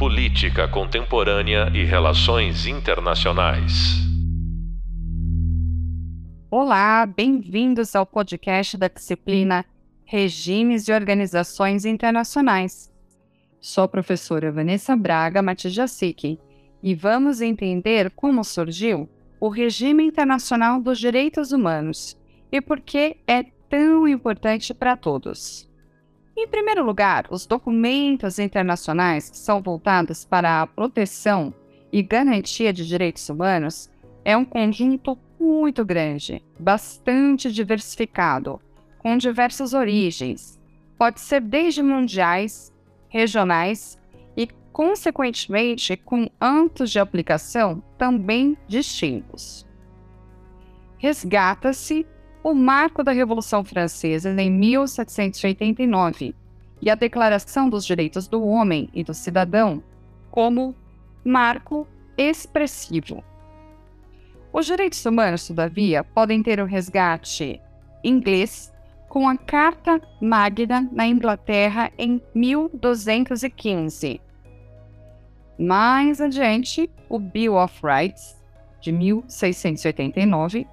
Política Contemporânea e Relações Internacionais. Olá, bem-vindos ao podcast da disciplina Regimes e Organizações Internacionais. Sou a professora Vanessa Braga Matijasic e vamos entender como surgiu o regime internacional dos direitos humanos e por que é tão importante para todos. Em primeiro lugar, os documentos internacionais que são voltados para a proteção e garantia de direitos humanos é um conjunto muito grande, bastante diversificado, com diversas origens. Pode ser desde mundiais, regionais e, consequentemente, com âmbitos de aplicação também distintos. Resgata-se o marco da Revolução Francesa em 1789 e a Declaração dos Direitos do Homem e do Cidadão como marco expressivo. Os direitos humanos, todavia, podem ter o um resgate inglês com a Carta Magna na Inglaterra em 1215. Mais adiante, o Bill of Rights, de 1689,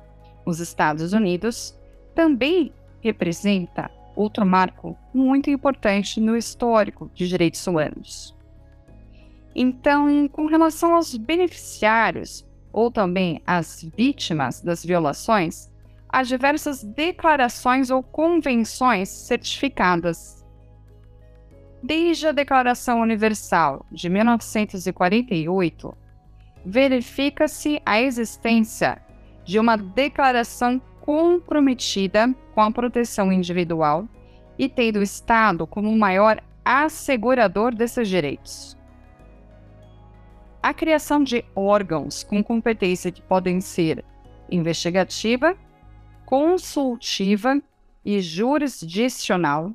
os Estados Unidos, também representa outro marco muito importante no histórico de direitos humanos. Então, com relação aos beneficiários ou também às vítimas das violações, há diversas declarações ou convenções certificadas. Desde a Declaração Universal de 1948, verifica-se a existência de uma declaração comprometida com a proteção individual e tendo o Estado como o maior assegurador desses direitos. A criação de órgãos com competência que podem ser investigativa, consultiva e jurisdicional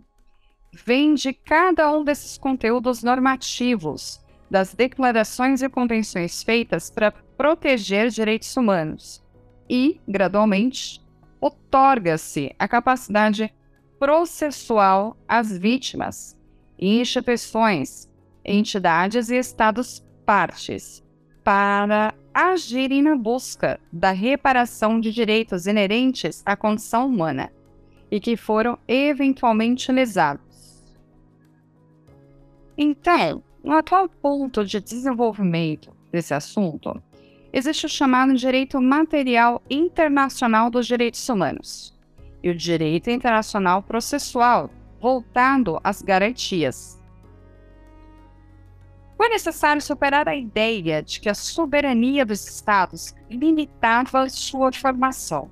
vem de cada um desses conteúdos normativos das declarações e convenções feitas para proteger direitos humanos e, gradualmente, otorga-se a capacidade processual às vítimas, instituições, entidades e estados partes para agirem na busca da reparação de direitos inerentes à condição humana e que foram eventualmente lesados. Então, no atual ponto de desenvolvimento desse assunto, existe o chamado direito material internacional dos direitos humanos e o direito internacional processual, voltado às garantias. Foi necessário superar a ideia de que a soberania dos Estados limitava sua formação.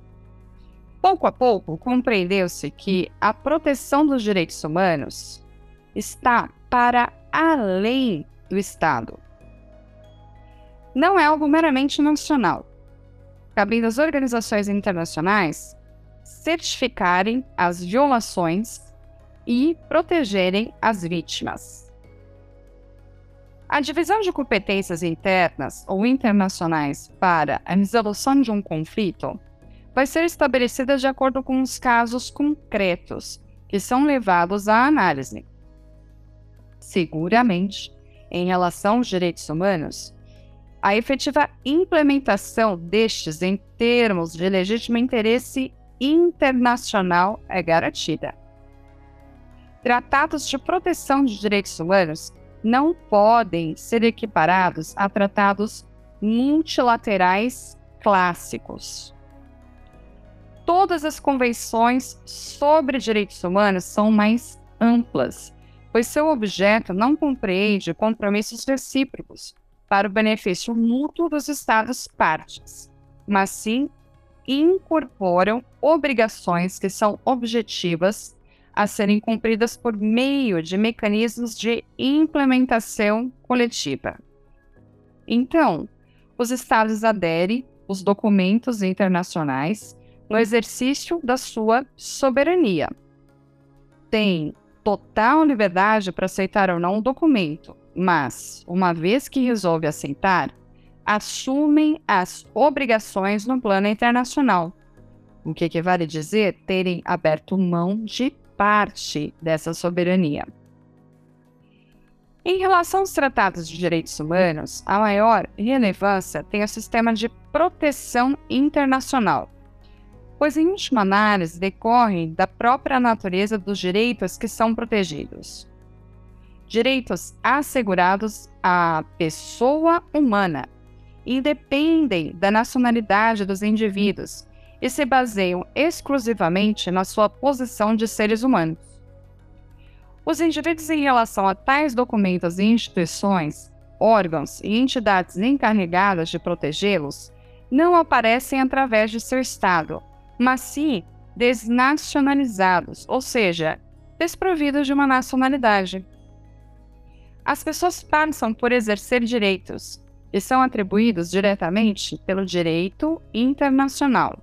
Pouco a pouco, compreendeu-se que a proteção dos direitos humanos está para além do Estado não é algo meramente nacional, cabendo às organizações internacionais certificarem as violações e protegerem as vítimas. A divisão de competências internas ou internacionais para a resolução de um conflito vai ser estabelecida de acordo com os casos concretos que são levados à análise. Seguramente, em relação aos direitos humanos, a efetiva implementação destes em termos de legítimo interesse internacional é garantida. Tratados de proteção de direitos humanos não podem ser equiparados a tratados multilaterais clássicos. Todas as convenções sobre direitos humanos são mais amplas, pois seu objeto não compreende compromissos recíprocos, para o benefício mútuo dos Estados partes, mas sim incorporam obrigações que são objetivas a serem cumpridas por meio de mecanismos de implementação coletiva. Então, os Estados aderem os documentos internacionais no exercício da sua soberania. Têm total liberdade para aceitar ou não o documento, mas, uma vez que resolve aceitar, assumem as obrigações no plano internacional, o que equivale dizer terem aberto mão de parte dessa soberania. Em relação aos tratados de direitos humanos, a maior relevância tem o sistema de proteção internacional, pois, em última análise, decorrem da própria natureza dos direitos que são protegidos. Direitos assegurados à pessoa humana independem da nacionalidade dos indivíduos e se baseiam exclusivamente na sua posição de seres humanos. Os indivíduos, em relação a tais documentos e instituições, órgãos e entidades encarregadas de protegê-los, não aparecem através de seu Estado, mas sim desnacionalizados, ou seja, desprovidos de uma nacionalidade. As pessoas passam por exercer direitos e são atribuídos diretamente pelo direito internacional.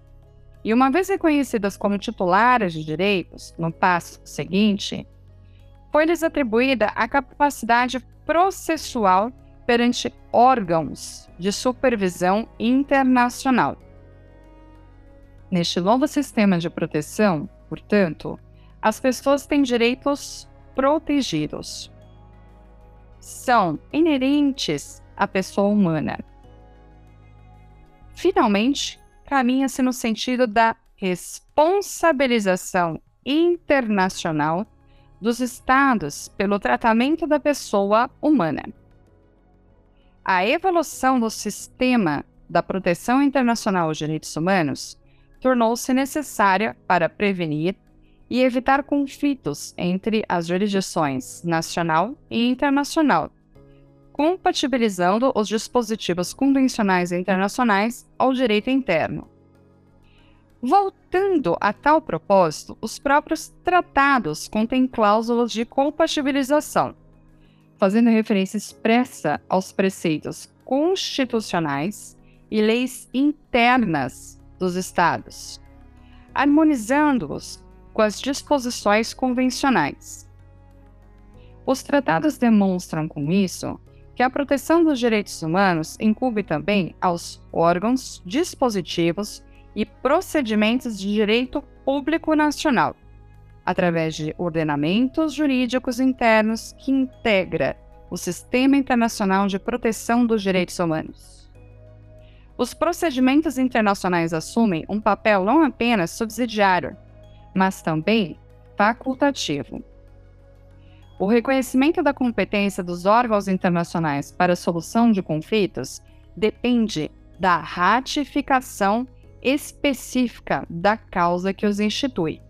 E uma vez reconhecidas como titulares de direitos, no passo seguinte, foi-lhes atribuída a capacidade processual perante órgãos de supervisão internacional Neste novo sistema de proteção, portanto, as pessoas têm direitos protegidos. São inerentes à pessoa humana. Finalmente, caminha-se no sentido da responsabilização internacional dos Estados pelo tratamento da pessoa humana. A evolução do sistema da proteção internacional aos direitos humanos tornou-se necessária para prevenir e evitar conflitos entre as jurisdições nacional e internacional, compatibilizando os dispositivos convencionais internacionais ao direito interno. Voltando a tal propósito, os próprios tratados contêm cláusulas de compatibilização, fazendo referência expressa aos preceitos constitucionais e leis internas dos Estados, harmonizando-os com as disposições convencionais. Os tratados demonstram com isso que a proteção dos direitos humanos incumbe também aos órgãos, dispositivos e procedimentos de direito público nacional, através de ordenamentos jurídicos internos que integra o Sistema Internacional de Proteção dos Direitos Humanos. Os procedimentos internacionais assumem um papel não apenas subsidiário, mas também facultativo. O reconhecimento da competência dos órgãos internacionais para a solução de conflitos depende da ratificação específica da causa que os institui.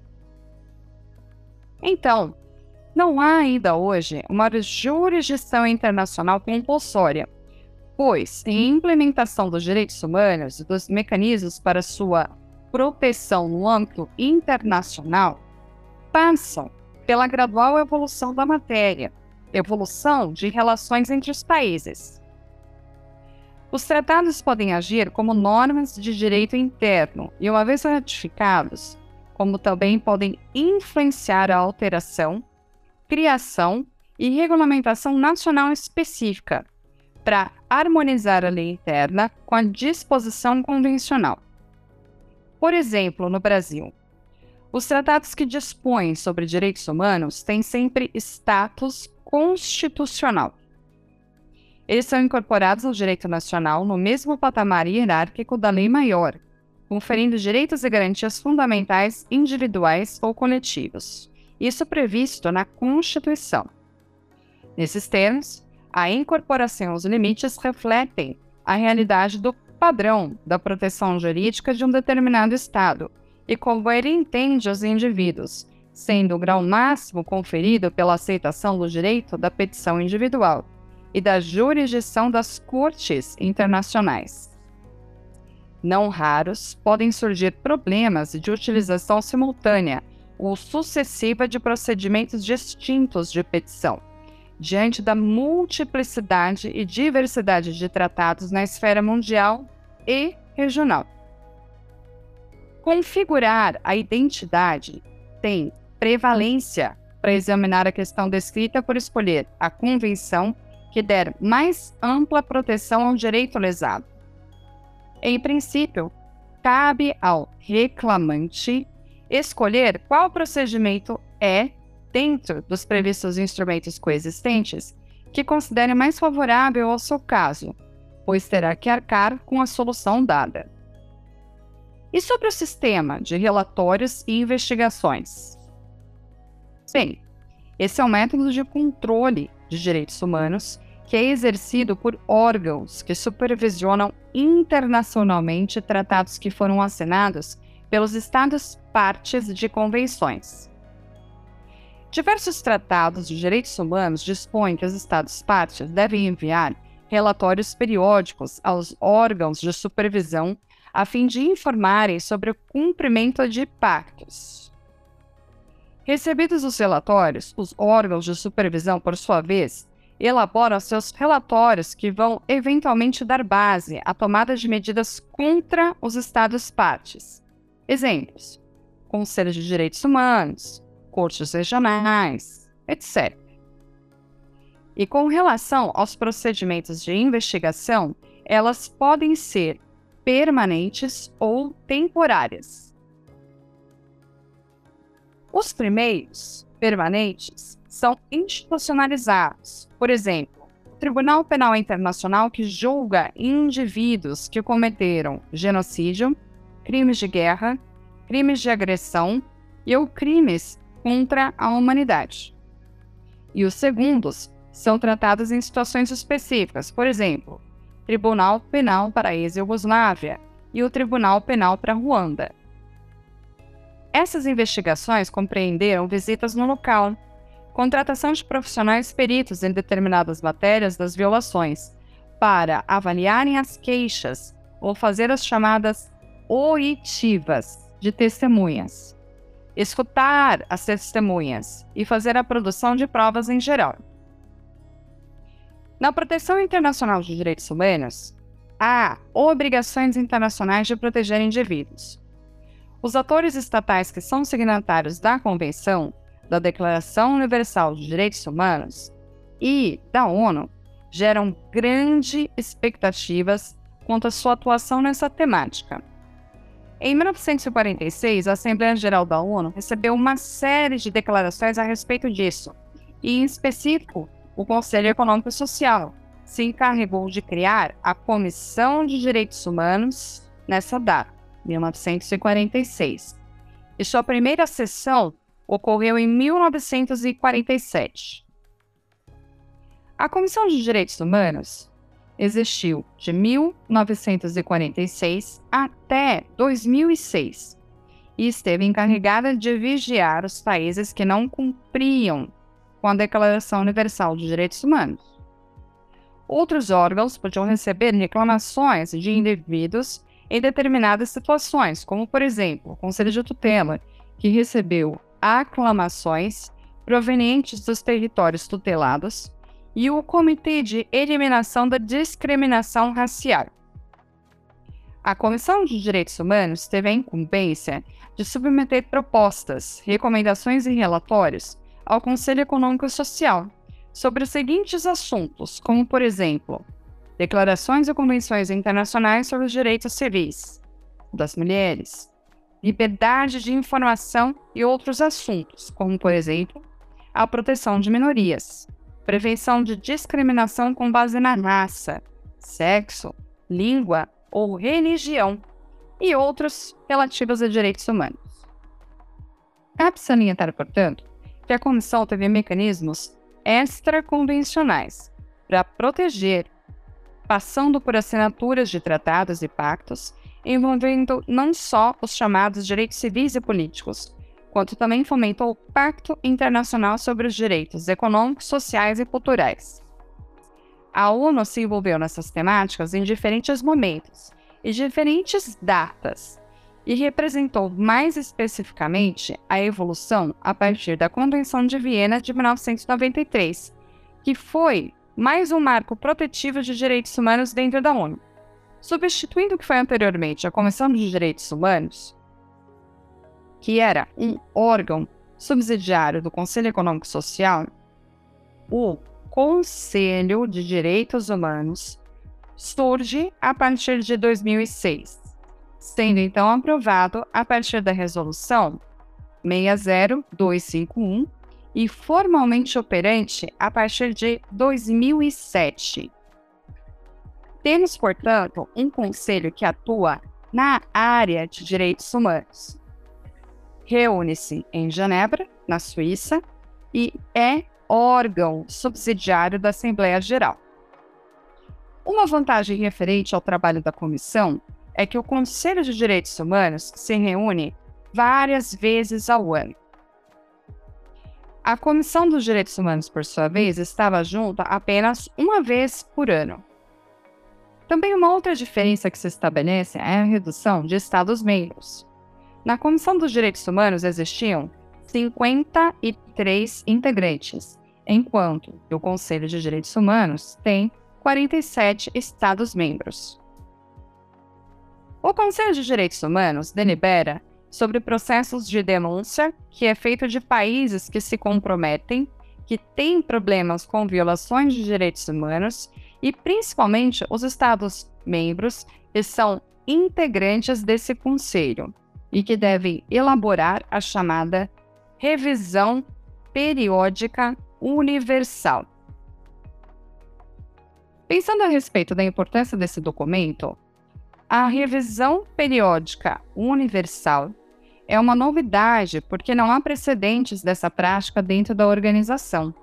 Então, não há ainda hoje uma jurisdição internacional compulsória pois em implementação dos direitos humanos e dos mecanismos para sua proteção no âmbito internacional passam pela gradual evolução da matéria, evolução de relações entre os países. Os tratados podem agir como normas de direito interno e, uma vez ratificados, como também podem influenciar a alteração, criação e regulamentação nacional específica para harmonizar a lei interna com a disposição convencional. Por exemplo, no Brasil, os tratados que dispõem sobre direitos humanos têm sempre status constitucional. Eles são incorporados ao direito nacional no mesmo patamar hierárquico da lei maior, conferindo direitos e garantias fundamentais individuais ou coletivos. Isso previsto na Constituição. Nesses termos, a incorporação aos limites refletem a realidade do padrão da proteção jurídica de um determinado Estado e como ele entende os indivíduos, sendo o grau máximo conferido pela aceitação do direito da petição individual e da jurisdição das cortes internacionais. Não raros podem surgir problemas de utilização simultânea ou sucessiva de procedimentos distintos de petição, diante da multiplicidade e diversidade de tratados na esfera mundial e regional. Configurar a identidade tem prevalência para examinar a questão descrita por escolher a convenção que der mais ampla proteção ao direito lesado. Em princípio, cabe ao reclamante escolher qual procedimento é dentro dos previstos instrumentos coexistentes, que considere mais favorável ao seu caso, pois terá que arcar com a solução dada. E sobre o sistema de relatórios e investigações? Bem, esse é um método de controle de direitos humanos que é exercido por órgãos que supervisionam internacionalmente tratados que foram assinados pelos Estados partes de convenções. Diversos tratados de direitos humanos dispõem que os Estados partes devem enviar relatórios periódicos aos órgãos de supervisão a fim de informarem sobre o cumprimento de pactos. Recebidos os relatórios, os órgãos de supervisão, por sua vez, elabora seus relatórios que vão eventualmente dar base à tomada de medidas contra os Estados partes. Exemplos: Conselhos de Direitos Humanos, cortes regionais, etc. E com relação aos procedimentos de investigação, elas podem ser permanentes ou temporárias. Os primeiros, permanentes, são institucionalizados. Por exemplo, o Tribunal Penal Internacional que julga indivíduos que cometeram genocídio, crimes de guerra, crimes de agressão e ou crimes contra a humanidade. E os segundos são tratados em situações específicas, por exemplo, Tribunal Penal para a ex-Yugoslávia e o Tribunal Penal para Ruanda. Essas investigações compreenderam visitas no local, contratação de profissionais peritos em determinadas matérias das violações, para avaliarem as queixas ou fazer as chamadas oitivas de testemunhas, escutar as testemunhas e fazer a produção de provas em geral. Na proteção internacional de direitos humanos, há obrigações internacionais de proteger indivíduos. Os atores estatais que são signatários da Convenção da Declaração Universal de Direitos Humanos e da ONU geram grandes expectativas quanto à sua atuação nessa temática. Em 1946, a Assembleia Geral da ONU recebeu uma série de declarações a respeito disso, e, em específico, o Conselho Econômico e Social se encarregou de criar a Comissão de Direitos Humanos nessa data, 1946. E sua primeira sessão ocorreu em 1947. A Comissão de Direitos Humanos existiu de 1946 até 2006 e esteve encarregada de vigiar os países que não cumpriam com a Declaração Universal de Direitos Humanos. Outros órgãos podiam receber reclamações de indivíduos em determinadas situações, como, por exemplo, o Conselho de Tutela, que recebeu aclamações provenientes dos territórios tutelados, e o Comitê de Eliminação da Discriminação Racial. A Comissão de Direitos Humanos teve a incumbência de submeter propostas, recomendações e relatórios ao Conselho Econômico e Social sobre os seguintes assuntos, como, por exemplo, declarações e convenções internacionais sobre os direitos civis das mulheres, liberdade de informação e outros assuntos, como, por exemplo, a proteção de minorias, prevenção de discriminação com base na raça, sexo, língua ou religião e outros relativos a direitos humanos. Cabe salientar, portanto, que a Comissão teve mecanismos extraconvencionais para proteger, passando por assinaturas de tratados e pactos envolvendo não só os chamados direitos civis e políticos, quanto também fomentou o Pacto Internacional sobre os Direitos Econômicos, Sociais e Culturais. A ONU se envolveu nessas temáticas em diferentes momentos e diferentes datas, e representou mais especificamente a evolução a partir da Convenção de Viena de 1993, que foi mais um marco protetivo de direitos humanos dentro da ONU. Substituindo o que foi anteriormente a Comissão de Direitos Humanos, que era um órgão subsidiário do Conselho Econômico Social, o Conselho de Direitos Humanos surge a partir de 2006, sendo então aprovado a partir da Resolução 60251 e formalmente operante a partir de 2007. Temos, portanto, um conselho que atua na área de direitos humanos. Reúne-se em Genebra, na Suíça, e é órgão subsidiário da Assembleia Geral. Uma vantagem referente ao trabalho da comissão é que o Conselho de Direitos Humanos se reúne várias vezes ao ano. A Comissão dos Direitos Humanos, por sua vez, estava junta apenas uma vez por ano. Também uma outra diferença que se estabelece é a redução de Estados-membros. Na Comissão dos Direitos Humanos existiam 53 integrantes, enquanto o Conselho de Direitos Humanos tem 47 Estados-membros. O Conselho de Direitos Humanos delibera sobre processos de denúncia, que é feito de países que se comprometem, que têm problemas com violações de direitos humanos e principalmente os Estados-membros que são integrantes desse conselho e que devem elaborar a chamada revisão periódica universal. Pensando a respeito da importância desse documento, a revisão periódica universal é uma novidade porque não há precedentes dessa prática dentro da organização.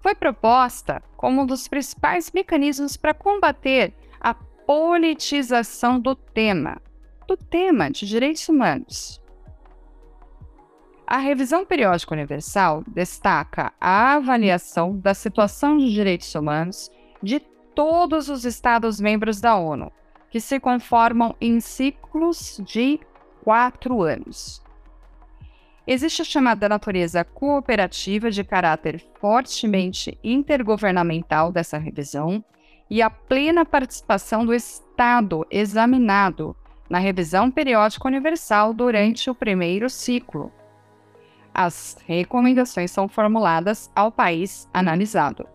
Foi proposta como um dos principais mecanismos para combater a politização do tema, do tema de direitos humanos. A revisão periódica universal destaca a avaliação da situação de direitos humanos de todos os Estados-membros da ONU, que se conformam em ciclos de quatro anos. Existe a chamada natureza cooperativa de caráter fortemente intergovernamental dessa revisão e a plena participação do Estado examinado na revisão periódica universal durante o primeiro ciclo. As recomendações são formuladas ao país analisado.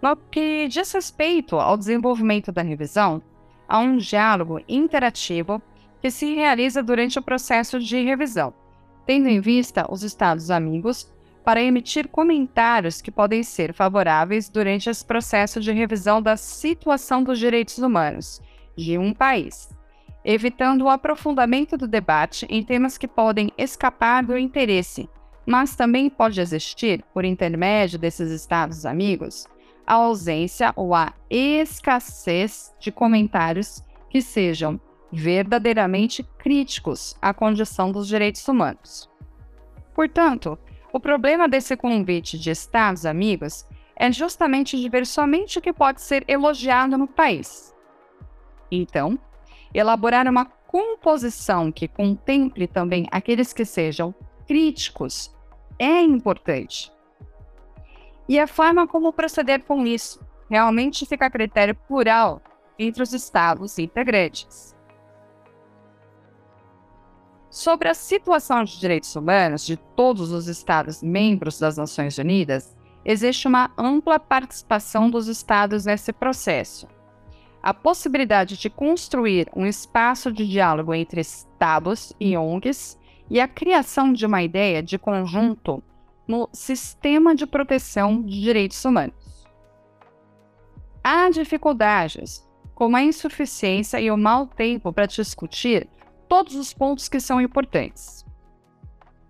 No que diz respeito ao desenvolvimento da revisão, há um diálogo interativo que se realiza durante o processo de revisão, tendo em vista os Estados amigos para emitir comentários que podem ser favoráveis durante esse processo de revisão da situação dos direitos humanos de um país, evitando o aprofundamento do debate em temas que podem escapar do interesse, mas também pode existir, por intermédio desses Estados amigos, a ausência ou a escassez de comentários que sejam verdadeiramente críticos à condição dos direitos humanos. Portanto, o problema desse convite de Estados amigos é justamente de ver somente o que pode ser elogiado no país. Então, elaborar uma composição que contemple também aqueles que sejam críticos é importante. E a forma como proceder com isso realmente fica a critério plural entre os Estados integrantes. Sobre a situação de direitos humanos de todos os Estados membros das Nações Unidas, existe uma ampla participação dos Estados nesse processo. A possibilidade de construir um espaço de diálogo entre Estados e ONGs e a criação de uma ideia de conjunto no sistema de proteção de direitos humanos. Há dificuldades, como a insuficiência e o mau tempo para discutir todos os pontos que são importantes.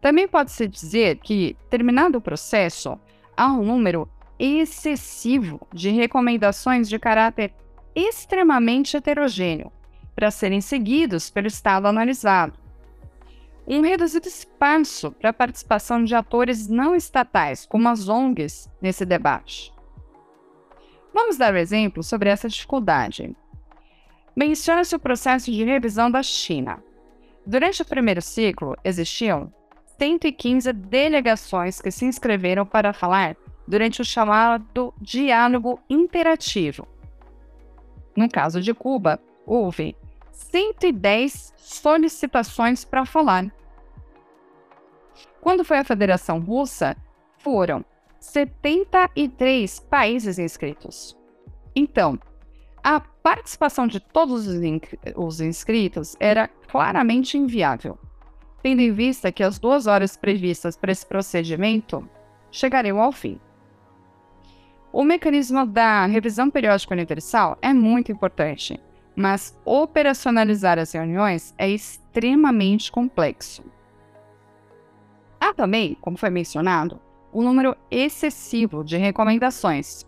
Também pode-se dizer que, terminado o processo, há um número excessivo de recomendações de caráter extremamente heterogêneo para serem seguidos pelo Estado analisado, um reduzido espaço para a participação de atores não estatais, como as ONGs, nesse debate. Vamos dar um exemplo sobre essa dificuldade. Menciona-se o processo de revisão da China. Durante o primeiro ciclo, existiam 115 delegações que se inscreveram para falar durante o chamado diálogo interativo. No caso de Cuba, houve 110 solicitações para falar, quando foi a Federação Russa, foram 73 países inscritos. Então, a participação de todos os inscritos era claramente inviável. tendo em vista que as duas horas previstas para esse procedimento chegariam ao fim. O mecanismo da revisão periódica universal é muito importante, mas operacionalizar as reuniões é extremamente complexo. Há também, como foi mencionado, um número excessivo de recomendações,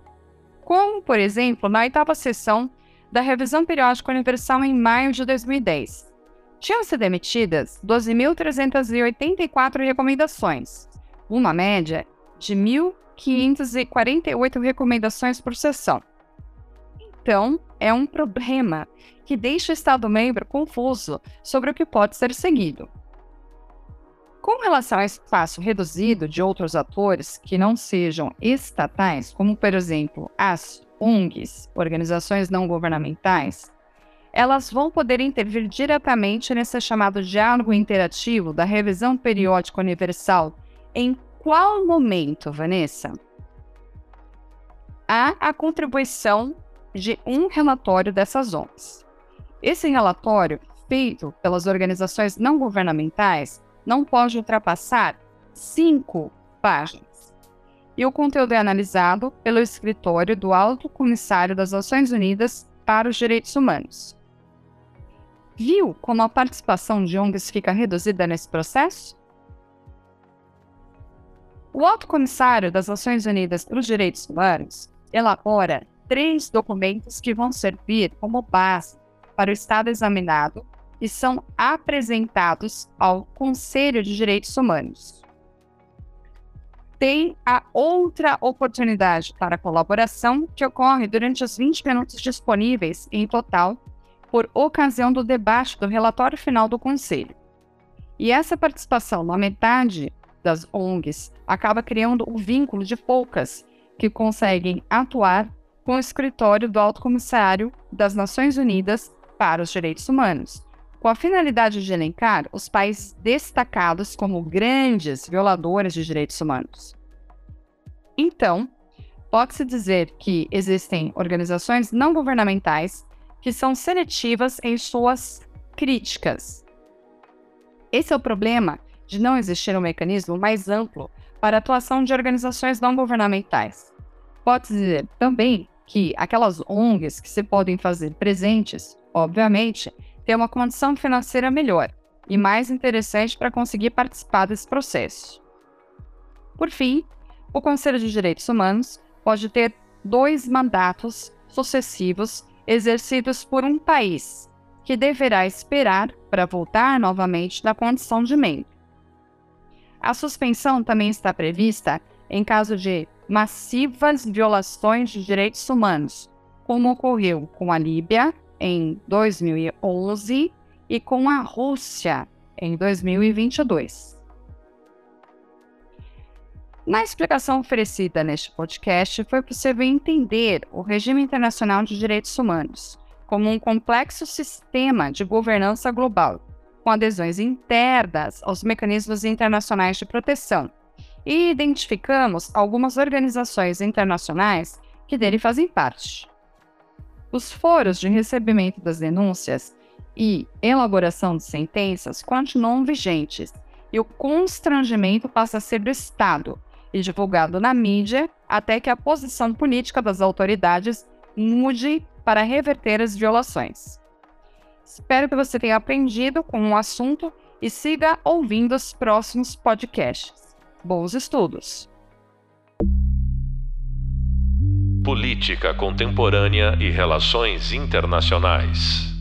como, por exemplo, na oitava sessão da Revisão Periódica Universal em maio de 2010. Tinham sido emitidas 12.384 recomendações, uma média de 1.548 recomendações por sessão. Então, é um problema que deixa o Estado-membro confuso sobre o que pode ser seguido. Com relação ao espaço reduzido de outros atores que não sejam estatais, como por exemplo as ONGs, organizações não governamentais, elas vão poder intervir diretamente nesse chamado diálogo interativo da revisão periódica universal. Em qual momento, Vanessa? Há a contribuição de um relatório dessas ONGs. Esse relatório, feito pelas organizações não governamentais, não pode ultrapassar cinco páginas. E o conteúdo é analisado pelo escritório do Alto Comissário das Nações Unidas para os Direitos Humanos. Viu como a participação de ONGs fica reduzida nesse processo? O Alto Comissário das Nações Unidas para os Direitos Humanos elabora três documentos que vão servir como base para o Estado examinado e são apresentados ao Conselho de Direitos Humanos. Tem a outra oportunidade para colaboração que ocorre durante os 20 minutos disponíveis em total por ocasião do debate do relatório final do Conselho. E essa participação na metade das ONGs acaba criando o um vínculo de poucas que conseguem atuar com o escritório do Alto Comissário das Nações Unidas para os Direitos Humanos, com a finalidade de elencar os países destacados como grandes violadores de direitos humanos. Então, pode-se dizer que existem organizações não governamentais que são seletivas em suas críticas. Esse é o problema de não existir um mecanismo mais amplo para a atuação de organizações não governamentais. Pode-se dizer também que aquelas ONGs que se podem fazer presentes, obviamente, ter uma condição financeira melhor e mais interessante para conseguir participar desse processo. Por fim, o Conselho de Direitos Humanos pode ter dois mandatos sucessivos exercidos por um país, que deverá esperar para voltar novamente da condição de membro. A suspensão também está prevista em caso de massivas violações de direitos humanos, como ocorreu com a Líbia em 2011 e com a Rússia em 2022. Na explicação oferecida neste podcast, foi possível entender o regime internacional de direitos humanos como um complexo sistema de governança global, com adesões internas aos mecanismos internacionais de proteção, e identificamos algumas organizações internacionais que dele fazem parte. Os foros de recebimento das denúncias e elaboração de sentenças continuam vigentes e o constrangimento passa a ser do Estado e divulgado na mídia até que a posição política das autoridades mude para reverter as violações. Espero que você tenha aprendido com o assunto e siga ouvindo os próximos podcasts. Bons estudos! Política Contemporânea e Relações Internacionais.